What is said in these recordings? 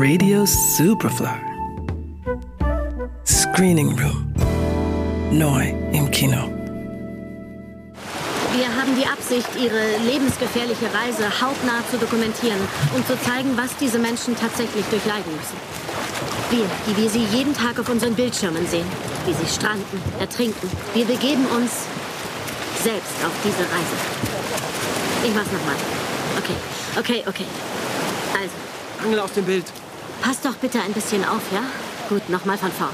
Radio Superfly. Screening Room. Neu im Kino. Wir haben die Absicht, ihre lebensgefährliche Reise hautnah zu dokumentieren und zu zeigen, was diese Menschen tatsächlich durchleiden müssen. Wir, die wir sie jeden Tag auf unseren Bildschirmen sehen, wie sie stranden, ertrinken. Wir begeben uns selbst auf diese Reise. Ich mach's nochmal. Okay, okay, okay. Also. Angel aus dem Bild. Passt doch bitte ein bisschen auf, ja? Gut, nochmal von vorn.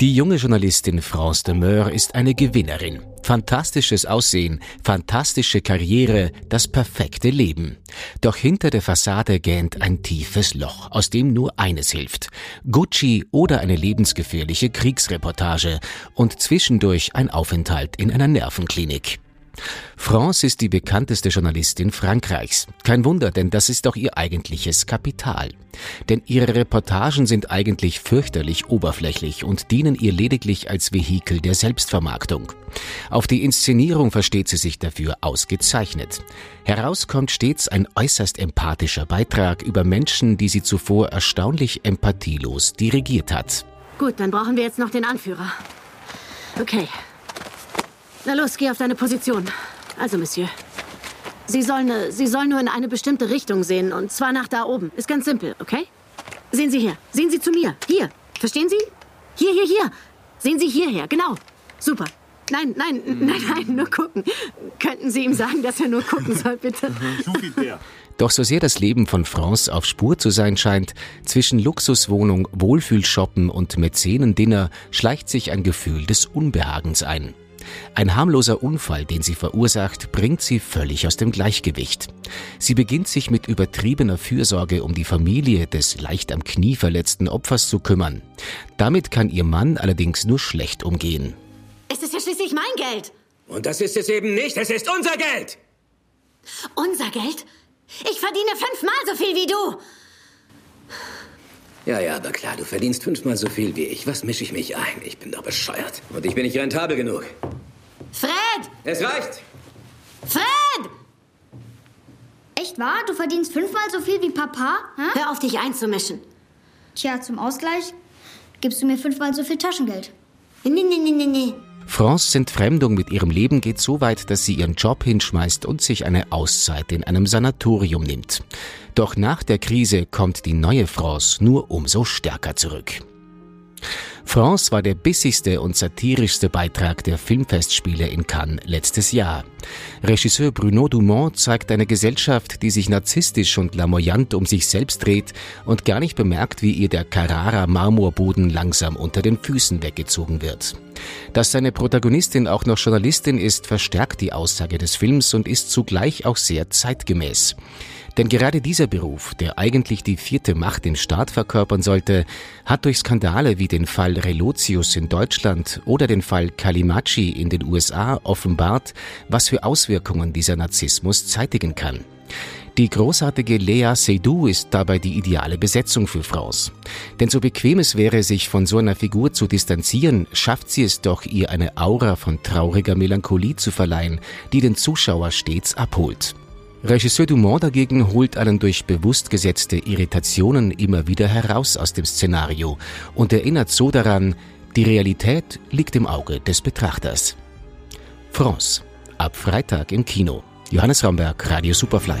Die junge Journalistin France de Meur ist eine Gewinnerin. Fantastisches Aussehen, fantastische Karriere, das perfekte Leben. Doch hinter der Fassade gähnt ein tiefes Loch, aus dem nur eines hilft. Gucci oder eine lebensgefährliche Kriegsreportage und zwischendurch ein Aufenthalt in einer Nervenklinik. France ist die bekannteste Journalistin Frankreichs. Kein Wunder, denn das ist doch ihr eigentliches Kapital. Denn ihre Reportagen sind eigentlich fürchterlich oberflächlich und dienen ihr lediglich als Vehikel der Selbstvermarktung. Auf die Inszenierung versteht sie sich dafür ausgezeichnet. Heraus kommt stets ein äußerst empathischer Beitrag über Menschen, die sie zuvor erstaunlich empathielos dirigiert hat. Gut, dann brauchen wir jetzt noch den Anführer. Okay, na los, geh auf deine Position. Also, Monsieur. Sie sollen, äh, Sie sollen nur in eine bestimmte Richtung sehen, und zwar nach da oben. Ist ganz simpel, okay? Sehen Sie hier. Sehen Sie zu mir. Hier. Verstehen Sie? Hier, hier, hier. Sehen Sie hierher. Genau. Super. Nein, nein, nein, nein, nur gucken. Könnten Sie ihm sagen, dass er nur gucken soll, bitte? Doch so sehr das Leben von France auf Spur zu sein scheint, zwischen Luxuswohnung, Wohlfühlshoppen und Mäzenendinner schleicht sich ein Gefühl des Unbehagens ein. Ein harmloser Unfall, den sie verursacht, bringt sie völlig aus dem Gleichgewicht. Sie beginnt sich mit übertriebener Fürsorge um die Familie des leicht am Knie verletzten Opfers zu kümmern. Damit kann ihr Mann allerdings nur schlecht umgehen. Es ist ja schließlich mein Geld. Und das ist es eben nicht, es ist unser Geld. Unser Geld? Ich verdiene fünfmal so viel wie du. Ja, ja, aber klar, du verdienst fünfmal so viel wie ich. Was mische ich mich ein? Ich bin doch bescheuert. Und ich bin nicht rentabel genug. Fred! Es reicht! Fred! Echt wahr? Du verdienst fünfmal so viel wie Papa? Hä? Hör auf, dich einzumischen. Tja, zum Ausgleich gibst du mir fünfmal so viel Taschengeld. Nee, nee, nee, nee, nee. France Entfremdung mit ihrem Leben geht so weit, dass sie ihren Job hinschmeißt und sich eine Auszeit in einem Sanatorium nimmt. Doch nach der Krise kommt die neue France nur umso stärker zurück. France war der bissigste und satirischste Beitrag der Filmfestspiele in Cannes letztes Jahr. Regisseur Bruno Dumont zeigt eine Gesellschaft, die sich narzisstisch und lamoyant um sich selbst dreht und gar nicht bemerkt, wie ihr der Carrara Marmorboden langsam unter den Füßen weggezogen wird. Dass seine Protagonistin auch noch Journalistin ist, verstärkt die Aussage des Films und ist zugleich auch sehr zeitgemäß. Denn gerade dieser Beruf, der eigentlich die vierte Macht im Staat verkörpern sollte, hat durch Skandale wie den Fall Relotius in Deutschland oder den Fall Kalimachi in den USA offenbart, was für Auswirkungen dieser Narzissmus zeitigen kann. Die großartige Lea Seydoux ist dabei die ideale Besetzung für France. Denn so bequem es wäre, sich von so einer Figur zu distanzieren, schafft sie es doch, ihr eine Aura von trauriger Melancholie zu verleihen, die den Zuschauer stets abholt. Regisseur Dumont dagegen holt einen durch bewusst gesetzte Irritationen immer wieder heraus aus dem Szenario und erinnert so daran, die Realität liegt im Auge des Betrachters. France. Ab Freitag im Kino. Johannes Ramberg, Radio Superfly.